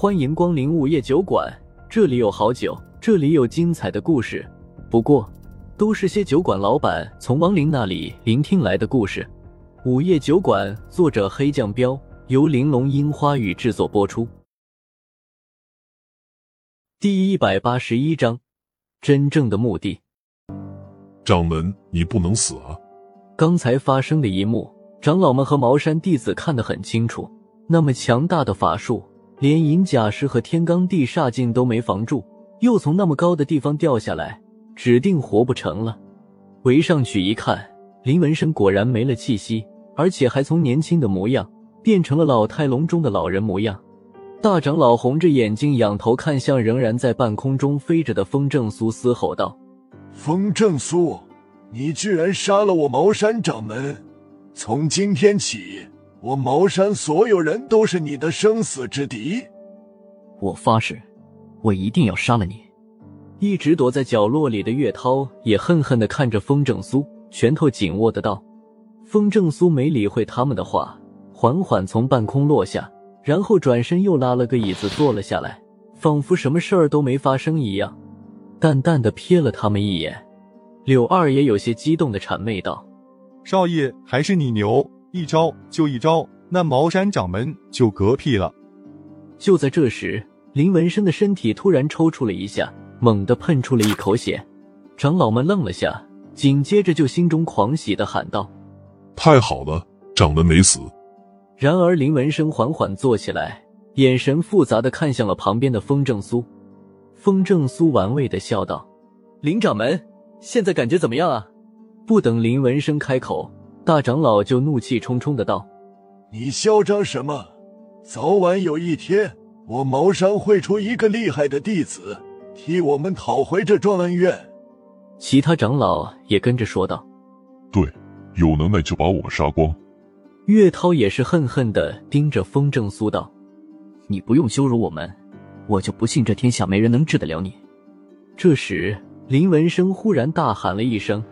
欢迎光临午夜酒馆，这里有好酒，这里有精彩的故事。不过，都是些酒馆老板从亡灵那里聆听来的故事。午夜酒馆，作者黑酱标，由玲珑樱花雨制作播出。第一百八十一章，真正的目的。掌门，你不能死啊！刚才发生的一幕，长老们和茅山弟子看得很清楚。那么强大的法术，连银甲石和天罡地煞镜都没防住，又从那么高的地方掉下来，指定活不成了。围上去一看，林文生果然没了气息，而且还从年轻的模样变成了老态龙钟的老人模样。大长老红着眼睛，仰头看向仍然在半空中飞着的风正苏，嘶吼道：“风正苏，你居然杀了我茅山掌门！从今天起，我茅山所有人都是你的生死之敌！我发誓，我一定要杀了你！”一直躲在角落里的岳涛也恨恨的看着风正苏，拳头紧握的道：“风正苏没理会他们的话，缓缓从半空落下。”然后转身又拉了个椅子坐了下来，仿佛什么事儿都没发生一样，淡淡的瞥了他们一眼。柳二也有些激动的谄媚道：“少爷还是你牛，一招就一招，那茅山掌门就嗝屁了。”就在这时，林文生的身体突然抽搐了一下，猛地喷出了一口血。长老们愣了下，紧接着就心中狂喜的喊道：“太好了，掌门没死！”然而，林文生缓缓坐起来，眼神复杂的看向了旁边的风正苏。风正苏玩味的笑道：“林掌门，现在感觉怎么样啊？”不等林文生开口，大长老就怒气冲冲的道：“你嚣张什么？早晚有一天，我茅山会出一个厉害的弟子，替我们讨回这状恩怨。”其他长老也跟着说道：“对，有能耐就把我们杀光。”岳涛也是恨恨的盯着风正苏道：“你不用羞辱我们，我就不信这天下没人能治得了你。”这时，林文生忽然大喊了一声：“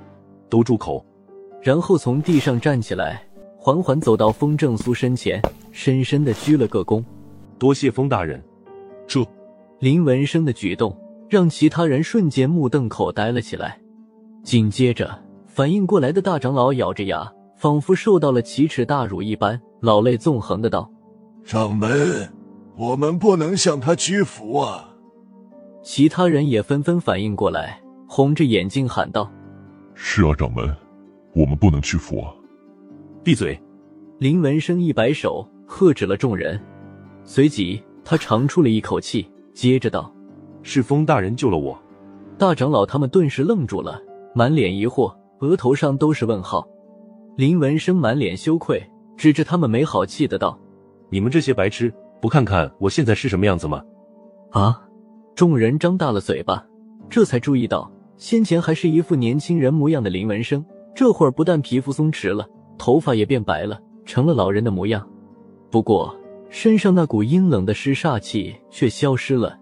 都住口！”然后从地上站起来，缓缓走到风正苏身前，深深的鞠了个躬：“多谢风大人。”这林文生的举动让其他人瞬间目瞪口呆了起来，紧接着反应过来的大长老咬着牙。仿佛受到了奇耻大辱一般，老泪纵横的道：“掌门，我们不能向他屈服啊！”其他人也纷纷反应过来，红着眼睛喊道：“是啊，掌门，我们不能屈服啊！”闭嘴！林文生一摆手，喝止了众人。随即，他长出了一口气，接着道：“是风大人救了我。”大长老他们顿时愣住了，满脸疑惑，额头上都是问号。林文生满脸羞愧，指着他们没好气的道：“你们这些白痴，不看看我现在是什么样子吗？”啊！众人张大了嘴巴，这才注意到先前还是一副年轻人模样的林文生，这会儿不但皮肤松弛了，头发也变白了，成了老人的模样。不过身上那股阴冷的湿煞气却消失了，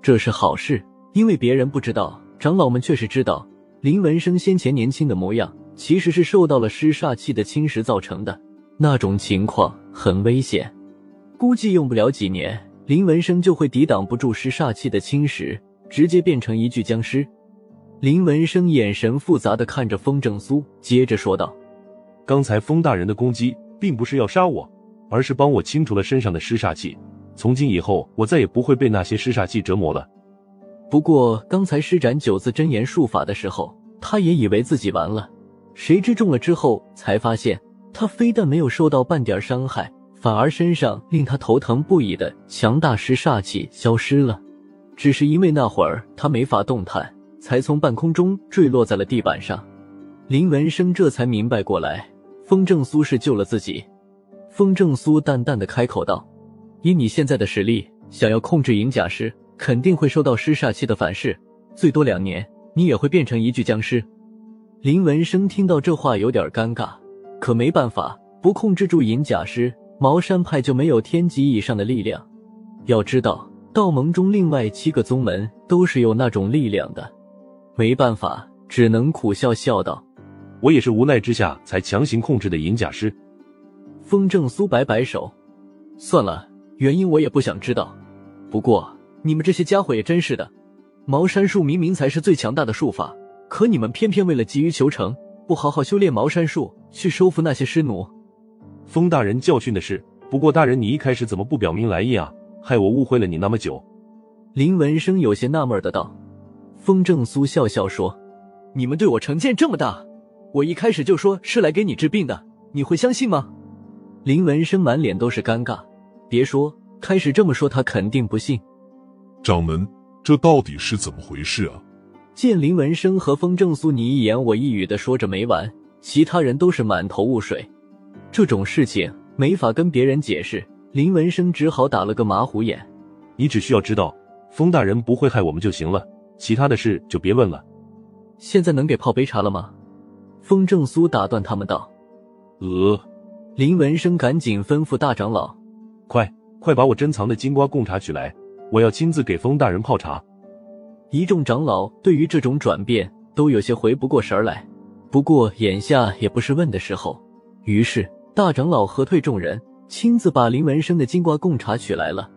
这是好事，因为别人不知道，长老们却是知道林文生先前年轻的模样。其实是受到了尸煞气的侵蚀造成的，那种情况很危险，估计用不了几年，林文生就会抵挡不住尸煞气的侵蚀，直接变成一具僵尸。林文生眼神复杂的看着风正苏，接着说道：“刚才风大人的攻击并不是要杀我，而是帮我清除了身上的尸煞气，从今以后我再也不会被那些尸煞气折磨了。不过刚才施展九字真言术法的时候，他也以为自己完了。”谁知中了之后，才发现他非但没有受到半点伤害，反而身上令他头疼不已的强大尸煞气消失了。只是因为那会儿他没法动弹，才从半空中坠落在了地板上。林文生这才明白过来，风正苏是救了自己。风正苏淡淡的开口道：“以你现在的实力，想要控制银甲尸，肯定会受到尸煞气的反噬，最多两年，你也会变成一具僵尸。”林文生听到这话有点尴尬，可没办法，不控制住银甲师，茅山派就没有天级以上的力量。要知道，道盟中另外七个宗门都是有那种力量的，没办法，只能苦笑笑道：“我也是无奈之下才强行控制的银甲师。”风正苏摆摆手：“算了，原因我也不想知道。不过你们这些家伙也真是的，茅山术明明才是最强大的术法，可你们偏偏为了急于求成，不好好修炼茅山术，去收服那些尸奴。风大人教训的是，不过大人你一开始怎么不表明来意啊？害我误会了你那么久。林文生有些纳闷的道。风正苏笑笑说：“你们对我成见这么大，我一开始就说是来给你治病的，你会相信吗？”林文生满脸都是尴尬，别说开始这么说，他肯定不信。掌门，这到底是怎么回事啊？见林文生和风正苏你一言我一语的说着没完，其他人都是满头雾水。这种事情没法跟别人解释，林文生只好打了个马虎眼。你只需要知道，风大人不会害我们就行了。其他的事就别问了。现在能给泡杯茶了吗？风正苏打断他们道。呃，林文生赶紧吩咐大长老：“快快把我珍藏的金瓜贡茶取来，我要亲自给风大人泡茶。”一众长老对于这种转变都有些回不过神来，不过眼下也不是问的时候，于是大长老喝退众人，亲自把林文生的金瓜贡茶取来了。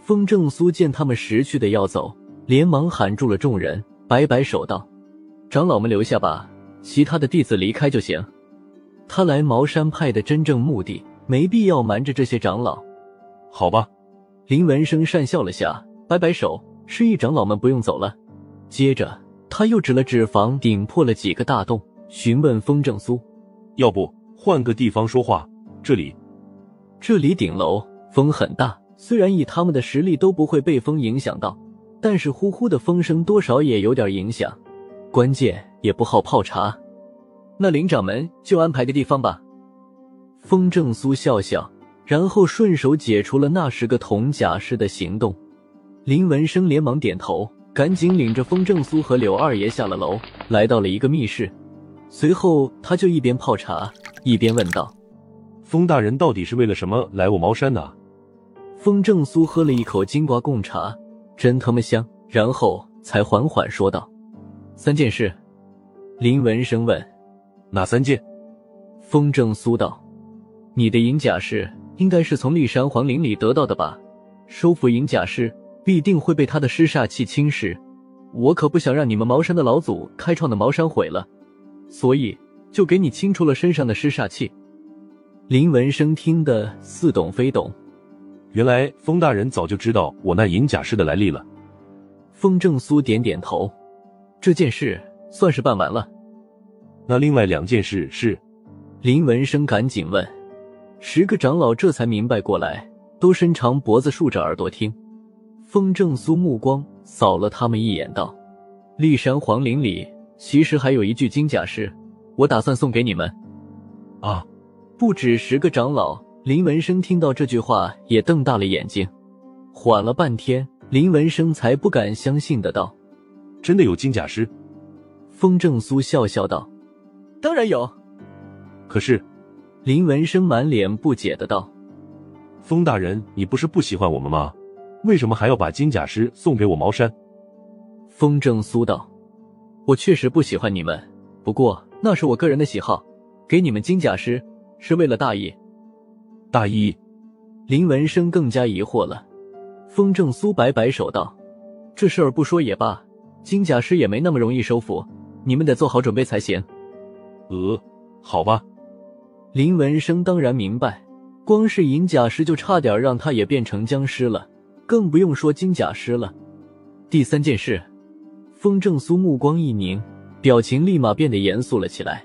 风正苏见他们识趣的要走。连忙喊住了众人，摆摆手道：“长老们留下吧，其他的弟子离开就行。他来茅山派的真正目的，没必要瞒着这些长老。”好吧，林文生讪笑了下，摆摆手，示意长老们不用走了。接着，他又指了指房顶破了几个大洞，询问风正苏：“要不换个地方说话？这里，这里顶楼风很大，虽然以他们的实力都不会被风影响到。”但是呼呼的风声多少也有点影响，关键也不好泡茶。那林掌门就安排个地方吧。风正苏笑笑，然后顺手解除了那十个铜甲师的行动。林文生连忙点头，赶紧领着风正苏和柳二爷下了楼，来到了一个密室。随后他就一边泡茶，一边问道：“风大人到底是为了什么来我茅山的？”风正苏喝了一口金瓜贡茶。真他妈香！然后才缓缓说道：“三件事。”林文生问：“哪三件？”风正苏道：“你的银甲尸应该是从骊山皇陵里得到的吧？收服银甲师必定会被他的尸煞气侵蚀，我可不想让你们茅山的老祖开创的茅山毁了，所以就给你清除了身上的尸煞气。”林文生听得似懂非懂。原来风大人早就知道我那银甲师的来历了。风正苏点点头，这件事算是办完了。那另外两件事是？林文生赶紧问。十个长老这才明白过来，都伸长脖子竖着耳朵听。风正苏目光扫了他们一眼，道：“骊山皇陵里其实还有一具金甲尸，我打算送给你们。”啊！不止十个长老。林文生听到这句话，也瞪大了眼睛，缓了半天，林文生才不敢相信的道：“真的有金甲师？”风正苏笑笑道：“当然有。”可是，林文生满脸不解的道：“风大人，你不是不喜欢我们吗？为什么还要把金甲师送给我茅山？”风正苏道：“我确实不喜欢你们，不过那是我个人的喜好，给你们金甲师是为了大义。”大义，林文生更加疑惑了。风正苏摆摆手道：“这事儿不说也罢，金甲师也没那么容易收服，你们得做好准备才行。”呃，好吧。林文生当然明白，光是银甲师就差点让他也变成僵尸了，更不用说金甲师了。第三件事，风正苏目光一凝，表情立马变得严肃了起来。